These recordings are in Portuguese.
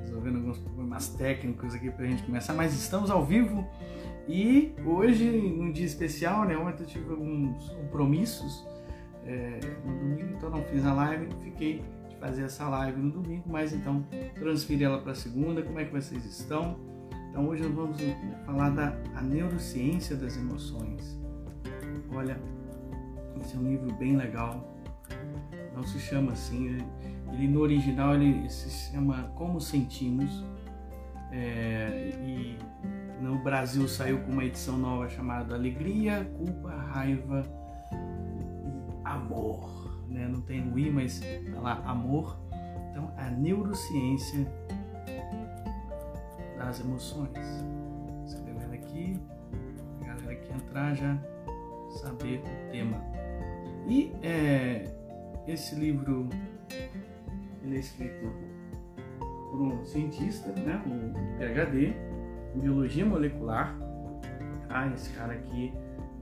Resolvendo alguns problemas técnicos aqui para a gente começar, mas estamos ao vivo e hoje, num dia especial, né? Ontem eu tive alguns compromissos é, no domingo, então não fiz a live, fiquei de fazer essa live no domingo, mas então transferi ela para segunda. Como é que vocês estão? Então hoje nós vamos falar da a neurociência das emoções. Olha, esse é um livro bem legal. Não se chama assim, ele no original ele se chama Como Sentimos. É, e no Brasil saiu com uma edição nova chamada Alegria, Culpa, Raiva e Amor. Né? Não tem o I, mas tá lá Amor. Então, a neurociência das emoções. Escrevendo aqui, a galera que entrar já saber o tema. E é, esse livro ele é escrito por um cientista, né, um PhD em biologia molecular. Ah, esse cara aqui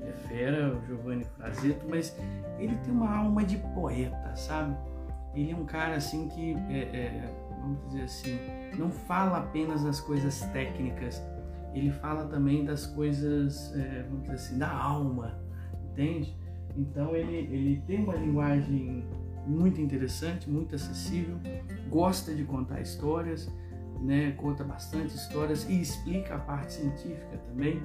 é fera, o Giovanni Frazeto, mas ele tem uma alma de poeta, sabe? Ele é um cara assim que, é, é, vamos dizer assim, não fala apenas das coisas técnicas, ele fala também das coisas, é, vamos dizer assim, da alma, entende? Então ele, ele tem uma linguagem muito interessante, muito acessível, gosta de contar histórias, né, conta bastante histórias e explica a parte científica também,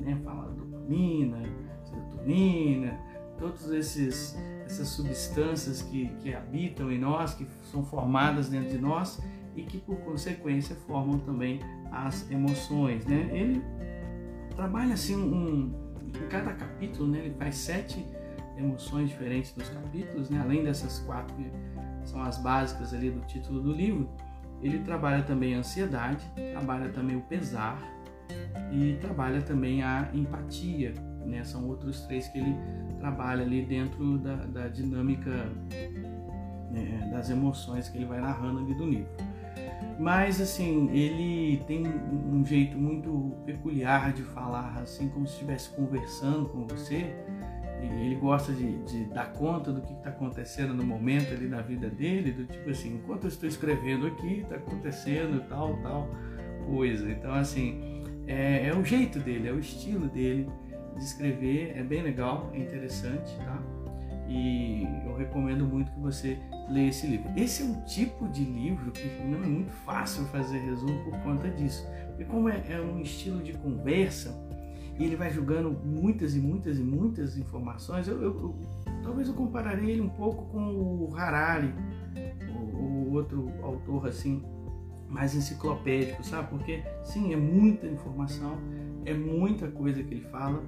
né, fala dopamina, serotonina, todas essas substâncias que, que habitam em nós, que são formadas dentro de nós e que por consequência formam também as emoções, né? Ele trabalha assim um, em cada capítulo, né? Ele faz sete emoções diferentes dos capítulos, né? além dessas quatro que são as básicas ali do título do livro, ele trabalha também a ansiedade, trabalha também o pesar e trabalha também a empatia, né? São outros três que ele trabalha ali dentro da, da dinâmica né, das emoções que ele vai narrando ali do livro. Mas assim, ele tem um jeito muito peculiar de falar, assim como se estivesse conversando com você ele gosta de, de, dar conta do que está acontecendo no momento ali na vida dele, do tipo assim, enquanto eu estou escrevendo aqui, está acontecendo tal, tal coisa. Então, assim, é, é, o jeito dele, é o estilo dele de escrever, é bem legal, é interessante, tá? E eu recomendo muito que você leia esse livro. Esse é um tipo de livro que não é muito fácil fazer resumo por conta disso. Porque como é, é um estilo de conversa, e ele vai julgando muitas e muitas e muitas informações. Eu, eu, eu talvez eu compararei ele um pouco com o Harari, o, o, outro autor assim mais enciclopédico, sabe? Porque sim, é muita informação, é muita coisa que ele fala.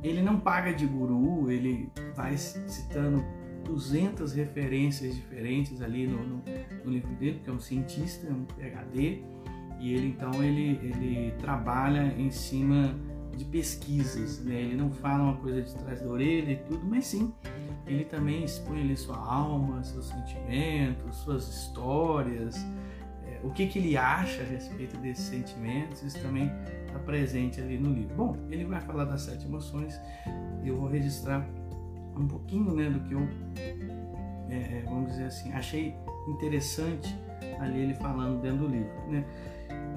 Ele não paga de guru, ele vai citando 200 referências diferentes ali no, no, no livro dele, porque é um cientista, é um PhD, e ele então ele, ele trabalha em cima de pesquisas, né? Ele não fala uma coisa de trás da orelha e tudo, mas sim, ele também expõe ali sua alma, seus sentimentos, suas histórias, é, o que, que ele acha a respeito desses sentimentos, isso também está presente ali no livro. Bom, ele vai falar das sete emoções eu vou registrar um pouquinho né, do que eu, é, é vamos dizer assim, achei interessante ali ele falando dentro do livro. Né?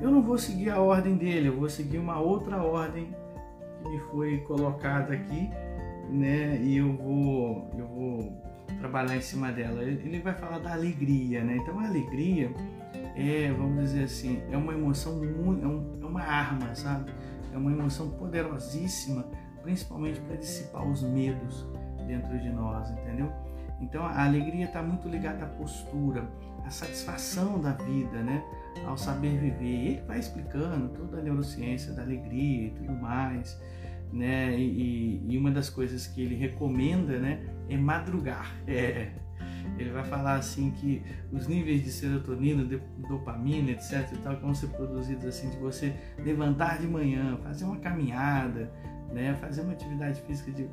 Eu não vou seguir a ordem dele, eu vou seguir uma outra ordem me foi colocada aqui, né? E eu vou, eu vou trabalhar em cima dela. Ele vai falar da alegria, né? Então a alegria é, vamos dizer assim, é uma emoção muito, é, é uma arma, sabe? É uma emoção poderosíssima, principalmente para dissipar os medos dentro de nós, entendeu? Então a alegria está muito ligada à postura, à satisfação da vida, né? Ao saber viver. E ele vai explicando toda a neurociência da alegria e tudo mais né? E, e, uma das coisas que ele recomenda, né, é madrugar. É, ele vai falar assim que os níveis de serotonina, de dopamina, etc, e tal, que vão ser produzidos assim de você levantar de manhã, fazer uma caminhada, né, fazer uma atividade física de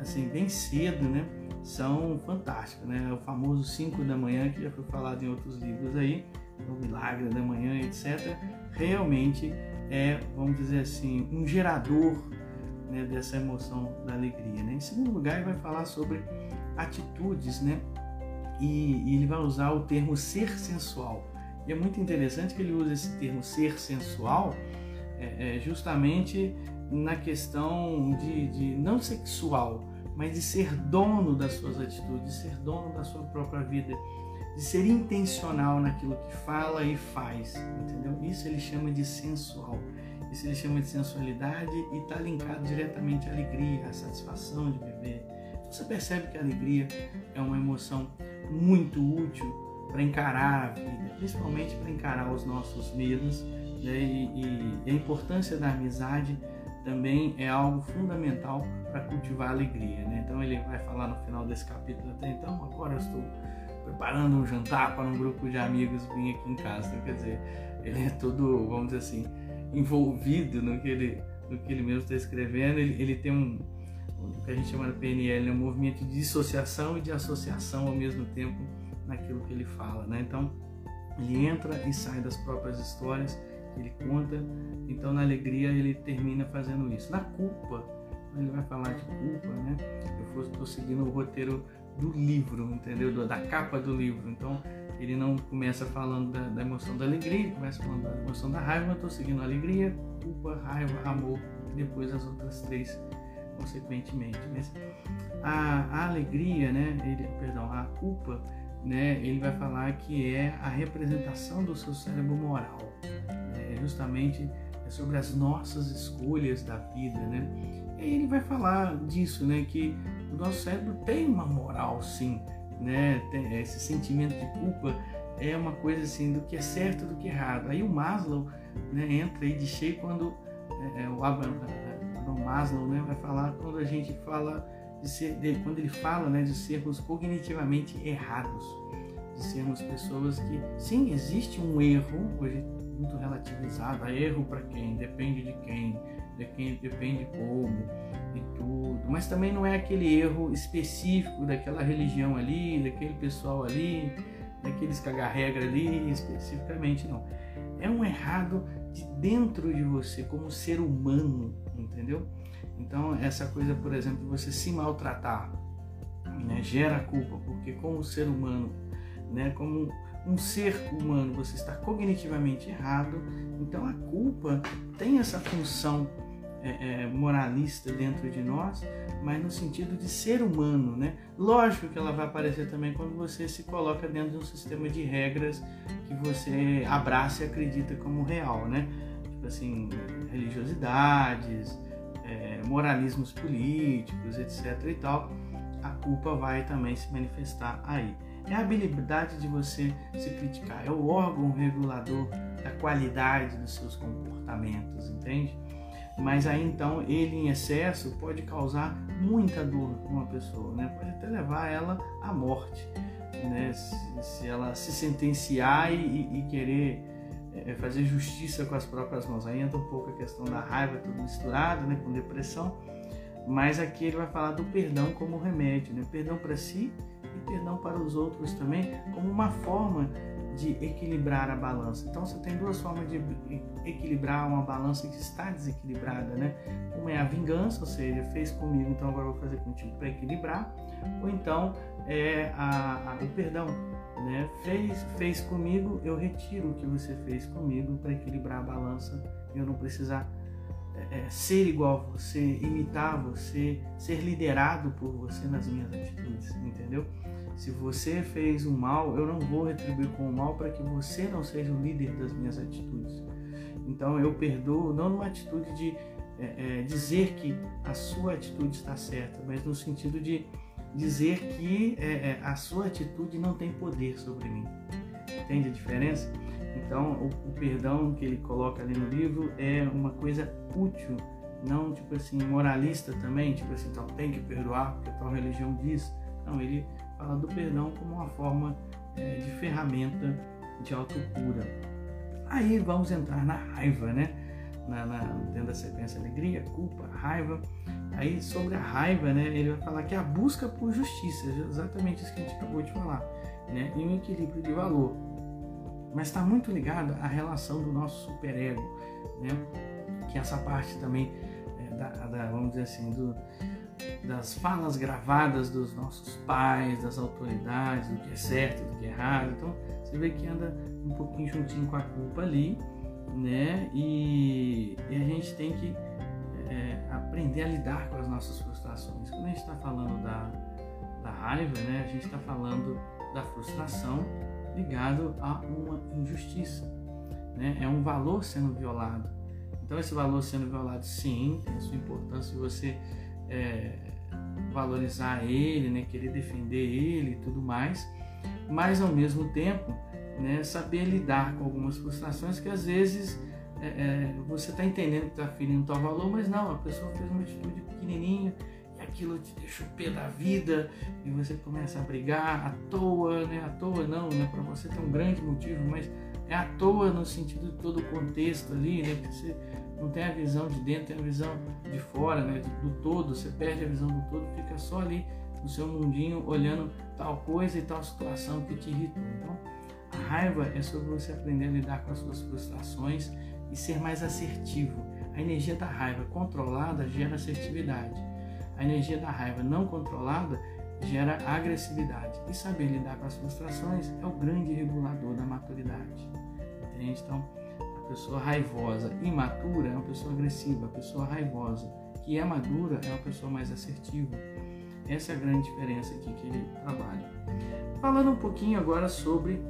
assim bem cedo, né, são fantásticos, né? O famoso 5 da manhã que já foi falado em outros livros aí, o milagre da manhã, etc. Realmente é, vamos dizer assim, um gerador né, dessa emoção da alegria. Né? Em segundo lugar, ele vai falar sobre atitudes, né? E, e, ele vai usar o termo ser sensual. E é muito interessante que ele usa esse termo ser sensual é, é justamente na questão de, de não sexual, mas de ser dono das suas atitudes, de ser dono da sua própria vida, de ser intencional naquilo que fala e faz, entendeu? Isso ele chama de sensual. Isso ele chama de sensualidade e está linkado diretamente à alegria, à satisfação de viver. Você percebe que a alegria é uma emoção muito útil para encarar a vida, principalmente para encarar os nossos medos né? e, e a importância da amizade também é algo fundamental para cultivar a alegria. Né? Então ele vai falar no final desse capítulo até então, agora eu estou preparando um jantar para um grupo de amigos vir aqui em casa. Então, quer dizer, ele é todo, vamos dizer assim, envolvido no que ele, no que ele mesmo está escrevendo. Ele, ele tem um, o que a gente chama de PNL, né? um movimento de dissociação e de associação ao mesmo tempo naquilo que ele fala. Né? Então, ele entra e sai das próprias histórias ele conta. Então, na alegria, ele termina fazendo isso. Na culpa, ele vai falar de culpa, né? Eu estou seguindo o roteiro do livro, entendeu? Da capa do livro. Então, ele não começa falando da, da emoção da alegria, começa falando da emoção da raiva, eu estou seguindo a alegria, culpa, raiva, amor, e depois as outras três, consequentemente. Mas a, a alegria, né? Ele, perdão, a culpa, né? Ele vai falar que é a representação do seu cérebro moral. É justamente é sobre as nossas escolhas da vida, né? E ele vai falar disso, né? Que o nosso cérebro tem uma moral, sim, né? Tem esse sentimento de culpa é uma coisa assim do que é certo do que é errado. Aí o Maslow né, entra aí de cheio quando é, é o Abraham, Maslow né, vai falar quando a gente fala de ser, de, quando ele fala né, de sermos cognitivamente errados, de sermos pessoas que sim existe um erro hoje muito relativizado, erro para quem depende de quem, de quem depende como e tudo, mas também não é aquele erro específico daquela religião ali, daquele pessoal ali, daqueles cagar regra ali especificamente, não. É um errado de dentro de você como ser humano, entendeu? Então essa coisa, por exemplo, de você se maltratar, né, gera culpa, porque como ser humano, né, como um ser humano, você está cognitivamente errado, então a culpa tem essa função é, é, moralista dentro de nós, mas no sentido de ser humano, né? Lógico que ela vai aparecer também quando você se coloca dentro de um sistema de regras que você abraça e acredita como real, né? Tipo assim, religiosidades, é, moralismos políticos, etc. e tal. A culpa vai também se manifestar aí. É a habilidade de você se criticar, é o órgão regulador da qualidade dos seus comportamentos, entende? mas aí então ele em excesso pode causar muita dor numa pessoa, né? Pode até levar ela à morte, né? Se, se ela se sentenciar e, e querer é, fazer justiça com as próprias mãos. Aí entra um pouco a questão da raiva, tudo misturado, né? Com depressão. Mas aqui ele vai falar do perdão como remédio, né? Perdão para si e perdão para os outros também, como uma forma de equilibrar a balança. Então você tem duas formas de equilibrar uma balança que está desequilibrada, né? Uma é a vingança, ou seja, fez comigo, então agora vou fazer contigo para equilibrar, ou então é a, a, o perdão, né? Fez, fez comigo, eu retiro o que você fez comigo para equilibrar a balança e eu não precisar é, é, ser igual a você, imitar você, ser liderado por você nas minhas atitudes, entendeu? Se você fez o mal, eu não vou retribuir com o mal para que você não seja o líder das minhas atitudes. Então eu perdoo não numa atitude de é, é, dizer que a sua atitude está certa, mas no sentido de dizer que é, é a sua atitude não tem poder sobre mim. Entende a diferença? Então o, o perdão que ele coloca ali no livro é uma coisa útil, não tipo assim moralista também, tipo assim, então tem que perdoar porque tua religião diz. Não, ele fala do perdão como uma forma é, de ferramenta de autocura. Aí vamos entrar na raiva, né? Na, na, dentro da sequência alegria, culpa, raiva. Aí sobre a raiva, né? Ele vai falar que é a busca por justiça, exatamente isso que a gente acabou de falar, né? E um equilíbrio de valor. Mas está muito ligado à relação do nosso superego, né? Que é essa parte também é, da, da, vamos dizer assim, do, das falas gravadas dos nossos pais, das autoridades, do que é certo, do que é errado. Então você vê que anda um pouquinho juntinho com a culpa ali, né? E, e a gente tem que é, aprender a lidar com as nossas frustrações. Quando a gente está falando da, da raiva, né? A gente está falando da frustração ligado a uma injustiça, né? É um valor sendo violado. Então esse valor sendo violado, sim, tem sua importância você é, valorizar ele, né, querer defender ele e tudo mais, mas ao mesmo tempo né, saber lidar com algumas frustrações que às vezes é, é, você está entendendo que está ferindo tal valor, mas não, a pessoa fez uma atitude pequenininha e aquilo te deixa o pé da vida e você começa a brigar à toa, né? À toa não, né? Para você tem um grande motivo, mas é à toa no sentido de todo o contexto ali, né? Porque você não tem a visão de dentro, tem a visão de fora, né? Do todo, você perde a visão do todo, fica só ali no seu mundinho olhando tal coisa e tal situação que te irritou. Então, a raiva é sobre você aprender a lidar com as suas frustrações e ser mais assertivo. A energia da raiva controlada gera assertividade. A energia da raiva não controlada gera agressividade. E saber lidar com as frustrações é o grande regulador da maturidade. Entende? Então, a pessoa raivosa, imatura, é uma pessoa agressiva. A pessoa raivosa, que é madura, é uma pessoa mais assertiva. Essa é a grande diferença aqui que ele trabalha. Falando um pouquinho agora sobre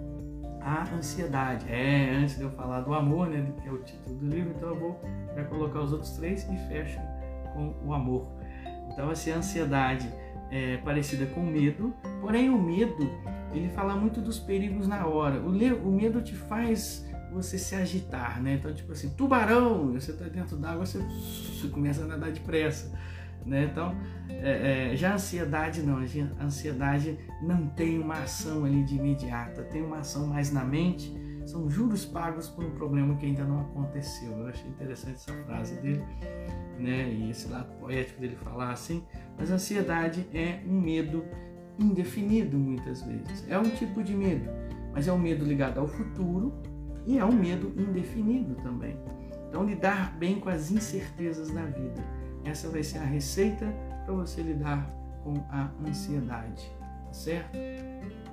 a ansiedade. É, antes de eu falar do amor, né, que é o título do livro, então eu vou já colocar os outros três e fecho com o amor. Então, assim, a ansiedade é parecida com medo, porém o medo, ele fala muito dos perigos na hora. O, o medo te faz você se agitar, né? Então, tipo assim, tubarão, você está dentro d'água, você, você começa a nadar depressa. Né? Então, é, é, já a ansiedade não, a ansiedade não tem uma ação ali de imediata, tem uma ação mais na mente, são juros pagos por um problema que ainda não aconteceu. Eu achei interessante essa frase dele, né? E esse lado poético dele falar assim. Mas a ansiedade é um medo indefinido muitas vezes. É um tipo de medo, mas é um medo ligado ao futuro e é um medo indefinido também. Então, lidar bem com as incertezas da vida essa vai ser a receita para você lidar com a ansiedade, tá certo?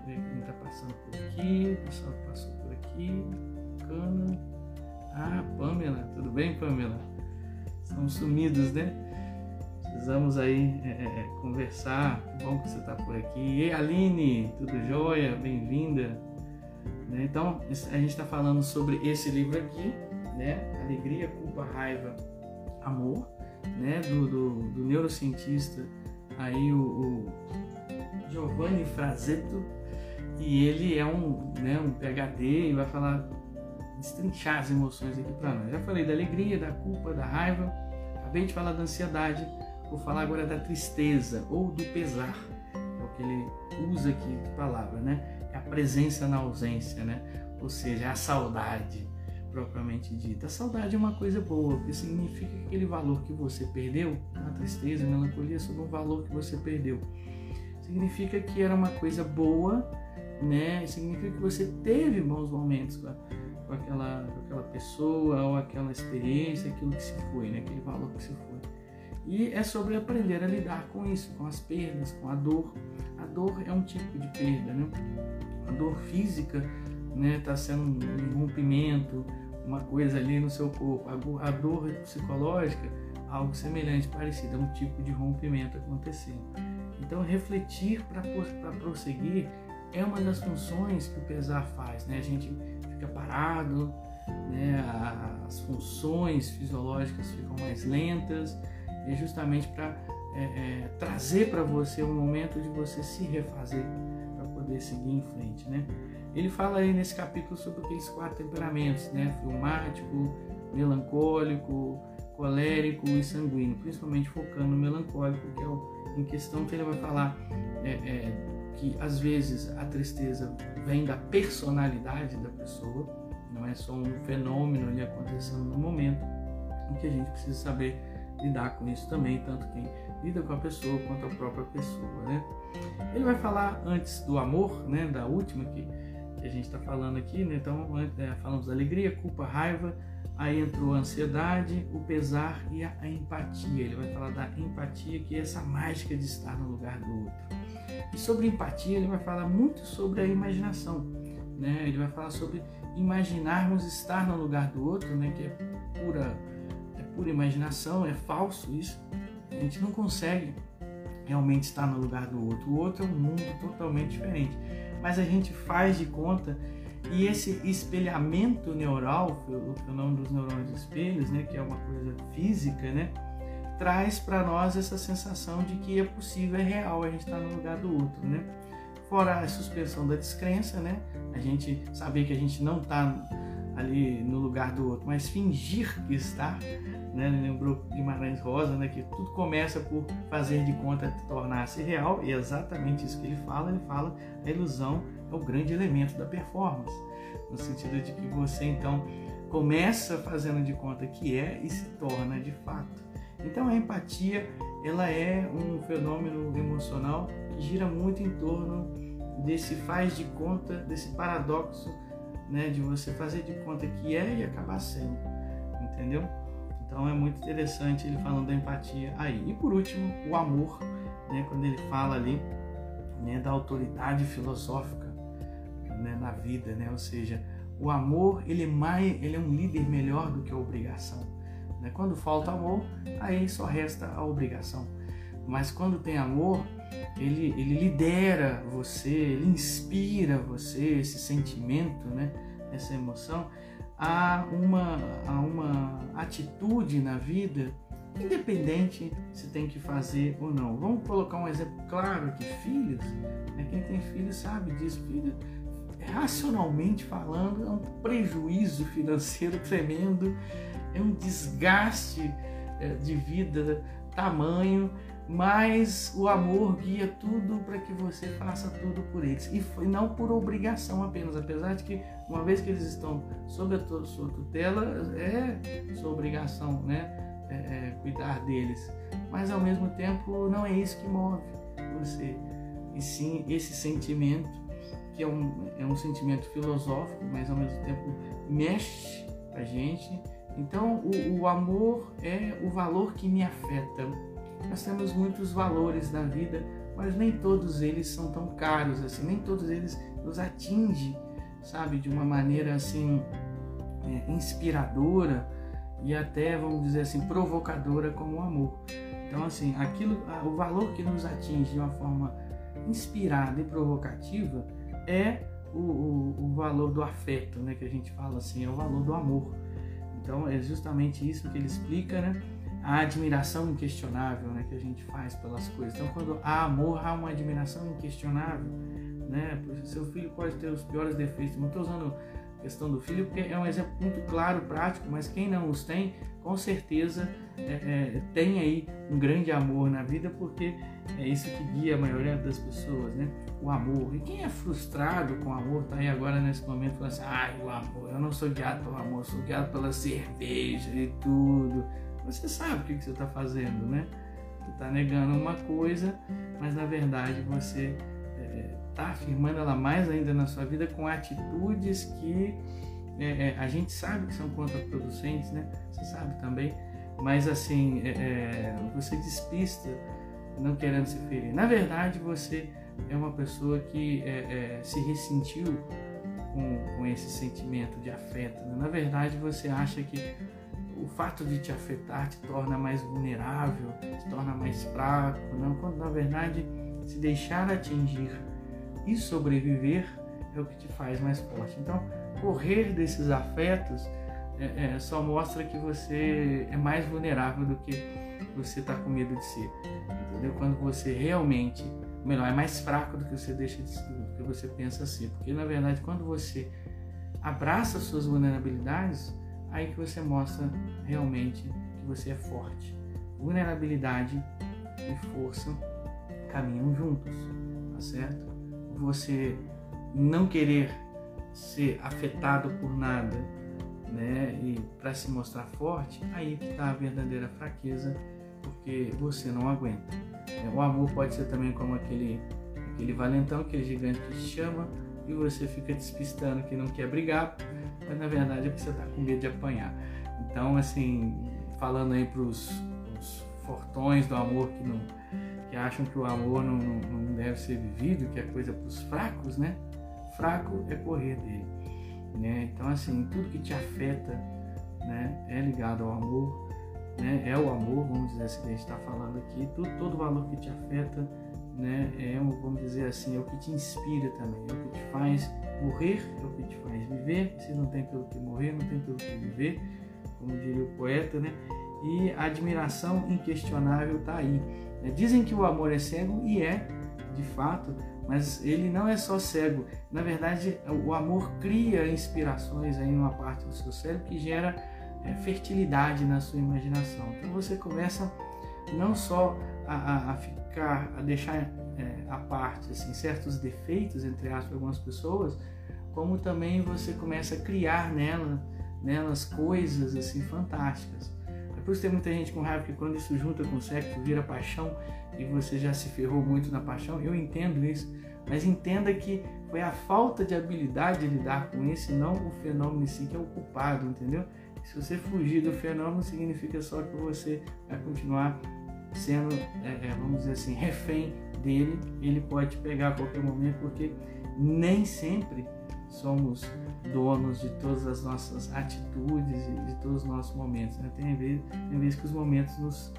Ver quem está passando por aqui, o pessoal passou aqui, bacana. Ah, Pamela, tudo bem, Pamela? Estamos sumidos, né? Precisamos aí é, é, é conversar. Bom que você está por aqui. E Aline, tudo jóia? Bem-vinda. Né? Então, a gente está falando sobre esse livro aqui, né? Alegria, culpa, raiva, amor né, do, do, do neurocientista aí o, o Giovanni Frazetto e ele é um, né, um PhD e vai falar destrinchar as emoções aqui para nós. Já falei da alegria, da culpa, da raiva, acabei de falar da ansiedade, vou falar agora da tristeza ou do pesar, é o que ele usa aqui de palavra, né? É a presença na ausência, né? Ou seja, a saudade propriamente dita. A saudade é uma coisa boa, porque significa que aquele valor que você perdeu, a tristeza, a melancolia, sobre um valor que você perdeu. Significa que era uma coisa boa, né? Significa que você teve bons momentos com, com, aquela, com aquela pessoa ou aquela experiência, aquilo que se foi, né? Aquele valor que se foi. E é sobre aprender a lidar com isso, com as perdas, com a dor. A dor é um tipo de perda, né? A dor física né, está sendo um rompimento, uma coisa ali no seu corpo. A dor psicológica, algo semelhante, parecido, é um tipo de rompimento acontecendo. Então, refletir para prosseguir é uma das funções que o pesar faz. Né? A gente fica parado, né? as funções fisiológicas ficam mais lentas, e justamente para é, é, trazer para você um momento de você se refazer para poder seguir em frente. Né? Ele fala aí nesse capítulo sobre aqueles quatro temperamentos, né? Fleumático, melancólico, colérico e sanguíneo, principalmente focando no melancólico, que é o em questão que ele vai falar é, é, que às vezes a tristeza vem da personalidade da pessoa, não é só um fenômeno ali acontecendo no momento, e que a gente precisa saber lidar com isso também, tanto quem lida com a pessoa quanto a própria pessoa, né? Ele vai falar antes do amor, né, da última que a gente está falando aqui, né? Então, é, falamos alegria, culpa, raiva, Aí entrou a ansiedade, o pesar e a, a empatia. Ele vai falar da empatia, que é essa mágica de estar no lugar do outro. E sobre empatia, ele vai falar muito sobre a imaginação. Né? Ele vai falar sobre imaginarmos estar no lugar do outro, né? que é pura, é pura imaginação, é falso isso. A gente não consegue realmente estar no lugar do outro. O outro é um mundo totalmente diferente. Mas a gente faz de conta e esse espelhamento neural, o fenômeno dos neurônios espelhos, né, que é uma coisa física, né, traz para nós essa sensação de que é possível, é real, a gente está no lugar do outro, né? Fora a suspensão da descrença, né? A gente saber que a gente não está ali no lugar do outro, mas fingir que está, né? Lembrou Guimarães Rosa, né? Que tudo começa por fazer de conta tornar-se real, e é exatamente isso que ele fala. Ele fala a ilusão é o grande elemento da performance, no sentido de que você então começa fazendo de conta que é e se torna de fato. Então a empatia ela é um fenômeno emocional que gira muito em torno desse faz de conta, desse paradoxo, né, de você fazer de conta que é e acabar sendo, entendeu? Então é muito interessante ele falando da empatia aí. E por último, o amor, né, quando ele fala ali né, da autoridade filosófica né, na vida, né? ou seja, o amor ele é, mais, ele é um líder melhor do que a obrigação. Né? Quando falta amor, aí só resta a obrigação. Mas quando tem amor, ele, ele lidera você, ele inspira você, esse sentimento, né? essa emoção, a uma, a uma atitude na vida, independente se tem que fazer ou não. Vamos colocar um exemplo claro aqui: filhos. Né? Quem tem filhos sabe disso. Filho, racionalmente falando, é um prejuízo financeiro tremendo, é um desgaste é, de vida tamanho, mas o amor guia tudo para que você faça tudo por eles. E não por obrigação apenas, apesar de que uma vez que eles estão sob a sua tutela é sua obrigação, né, é, é, cuidar deles, mas ao mesmo tempo não é isso que move você. E sim esse sentimento que é um, é um sentimento filosófico, mas ao mesmo tempo mexe a gente. Então, o, o amor é o valor que me afeta. Nós temos muitos valores na vida, mas nem todos eles são tão caros assim, nem todos eles nos atingem, sabe, de uma maneira assim é, inspiradora e até, vamos dizer assim, provocadora como o amor. Então, assim, aquilo, o valor que nos atinge de uma forma inspirada e provocativa é o, o, o, valor do afeto, né? Que a gente fala assim, é o valor do amor. Então é justamente isso que ele explica, né? A admiração inquestionável, né? Que a gente faz pelas coisas. Então quando há amor, há uma admiração inquestionável, né? Seu filho pode ter os piores defeitos. Não estou usando questão do filho porque é um exemplo muito claro, prático, mas quem não os tem, com certeza é, é, tem aí um grande amor na vida porque é isso que guia a maioria das pessoas, né? O amor. E quem é frustrado com o amor tá aí agora nesse momento falando assim: ai, o amor, eu não sou guiado pelo amor, sou guiado pela cerveja e tudo. Você sabe o que, você está fazendo, né? Você está negando uma coisa, mas na verdade você está afirmando ela mais ainda na sua vida com atitudes que é, é, a gente sabe que são contraproducentes, né? Você sabe também, mas assim, é, é você despista não querendo se ferir. Na verdade, você é uma pessoa que é, é, se ressentiu com, com, esse sentimento de afeto. Né? Na verdade, você acha que o fato de te afetar te torna mais vulnerável, te torna mais fraco, não? quando na verdade se deixar atingir e sobreviver é o que te faz mais forte. Então, correr desses afetos é, é, só mostra que você é mais vulnerável do que você está com medo de ser entendeu? Quando você realmente, melhor, é mais fraco do que você deixa de ser, do que você pensa ser, porque na verdade quando você abraça suas vulnerabilidades, aí que você mostra realmente que você é forte. Vulnerabilidade e força caminham juntos, tá certo? Você não querer ser afetado por nada, né? E para se mostrar forte, aí que está a verdadeira fraqueza, porque você não aguenta. O amor pode ser também como aquele, aquele valentão, aquele gigante que te chama e você fica despistando que não quer brigar, mas na verdade é porque você está com medo de apanhar. Então, assim, falando aí para os fortões do amor que, não, que acham que o amor não, não deve ser vivido, que é coisa para os fracos, né? Fraco é correr dele. Né? Então, assim, tudo que te afeta né, é ligado ao amor, né? é o amor, vamos dizer assim, que a gente está falando aqui. Tudo, todo valor que te afeta né, é, vamos dizer assim, é o que te inspira também, é o que te faz morrer, é o que te faz viver. Se não tem pelo que morrer, não tem pelo que viver, como diria o poeta, né? E a admiração inquestionável está aí. Né? Dizem que o amor é cego e é, de fato, mas ele não é só cego. Na verdade, o amor cria inspirações aí numa parte do seu cérebro que gera é, fertilidade na sua imaginação. Então você começa não só a, a, ficar, a deixar é, parte assim, certos defeitos, entre aspas, algumas pessoas, como também você começa a criar nela, nelas coisas assim fantásticas. É por isso que tem muita gente com raiva que quando isso junta com sexo vira paixão e você já se ferrou muito na paixão. Eu entendo isso, mas entenda que foi a falta de habilidade de lidar com isso e não o fenômeno em si que é o culpado, entendeu? Se você fugir do fenômeno, significa só que você vai continuar sendo, é, é, vamos dizer assim, refém dele. Ele pode te pegar a qualquer momento, porque nem sempre somos donos de todas as nossas atitudes e de todos os nossos momentos. Né? Tem, tem vezes que os momentos nos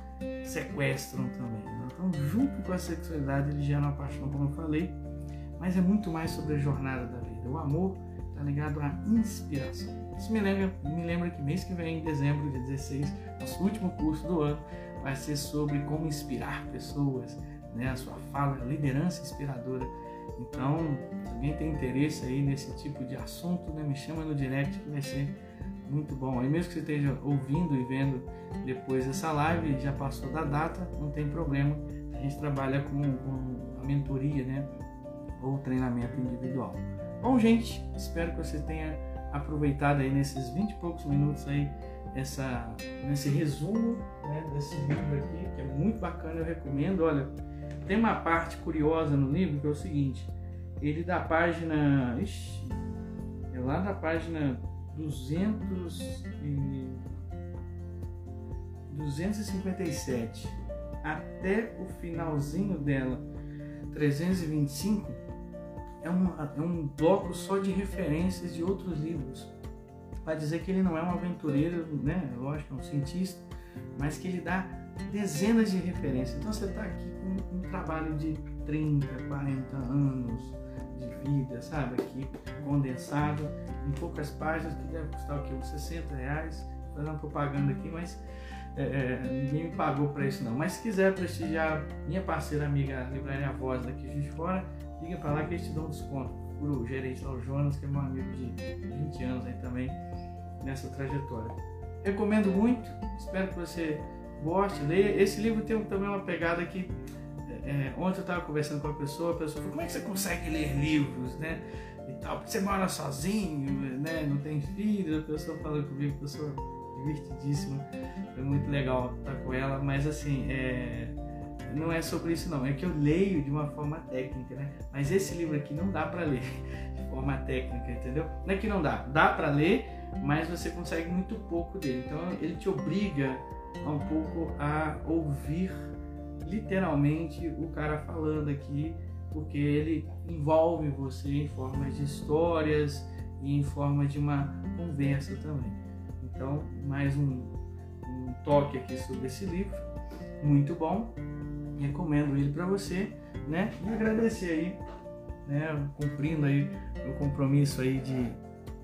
sequestram também. Né? Então, junto com a sexualidade, ele gera uma paixão, como eu falei, mas é muito mais sobre a jornada da vida. O amor está ligado à inspiração. Isso me lembra, me lembra que mês que vem, em dezembro de 16, nosso último curso do ano, vai ser sobre como inspirar pessoas, né? a sua fala, a liderança inspiradora. Então, alguém tem interesse aí nesse tipo de assunto, né, me chama no direct que vai ser muito bom. Aí mesmo que você esteja ouvindo e vendo depois essa live, já passou da data, não tem problema. A gente trabalha com, com a mentoria, né, ou treinamento individual. Bom, gente, espero que você tenha aproveitado aí nesses 20 e poucos minutos aí essa, nesse resumo né, desse livro aqui, que é muito bacana, eu recomendo. Olha, tem uma parte curiosa no livro que é o seguinte: ele da página. Ixi, é lá da página 200 e, 257 até o finalzinho dela, 325, é, uma, é um bloco só de referências de outros livros para dizer que ele não é um aventureiro, né? Lógico, é um cientista, mas que ele dá dezenas de referências. Então você está aqui com um trabalho de 30, 40 anos de vida, sabe? Aqui condensado em poucas páginas, que deve custar o quê? Uns 60 reais. Fazendo uma propaganda aqui, mas é, é, ninguém me pagou para isso não. Mas se quiser prestigiar minha parceira amiga Livraria Voz daqui de fora, liga para lá que eles te dão um desconto. Procura o gerente lá, o Jonas, que é meu amigo de 20 anos aí também nessa trajetória. Recomendo muito, espero que você goste, leia. Esse livro tem também uma pegada que é, ontem eu estava conversando com uma pessoa, a pessoa falou, como é que você consegue ler livros, né? E tal, porque você mora sozinho, né? Não tem filhos, a pessoa falando comigo, pessoa divertidíssima, foi muito legal estar com ela, mas assim, é, não é sobre isso não, é que eu leio de uma forma técnica, né? Mas esse livro aqui não dá para ler de forma técnica, entendeu? Não é que não dá, dá para ler, mas você consegue muito pouco dele. Então ele te obriga um pouco a ouvir literalmente o cara falando aqui, porque ele envolve você em formas de histórias e em forma de uma conversa também. Então, mais um, um toque aqui sobre esse livro, muito bom. Recomendo ele para você, né? E agradecer aí, né? Cumprindo aí o compromisso aí de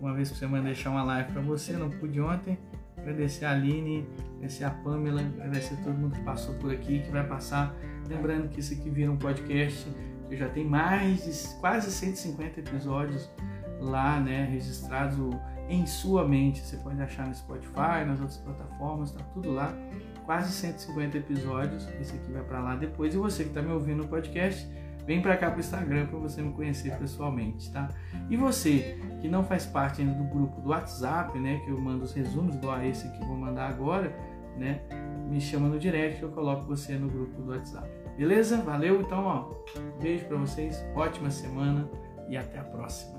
uma vez por semana deixar uma live para você, não pude ontem. Agradecer a Aline, agradecer a Pamela, agradecer a todo mundo que passou por aqui, que vai passar. Lembrando que isso aqui vira um podcast, que já tem mais de quase 150 episódios lá, né, registrados em sua mente. Você pode achar no Spotify, nas outras plataformas, tá tudo lá. Quase 150 episódios. Esse aqui vai para lá depois. E você que está me ouvindo no podcast, vem para cá pro Instagram para você me conhecer pessoalmente, tá? E você que não faz parte ainda do grupo do WhatsApp, né, que eu mando os resumos igual a esse que vou mandar agora, né? Me chama no direct que eu coloco você no grupo do WhatsApp. Beleza? Valeu, então, ó. Beijo para vocês, ótima semana e até a próxima.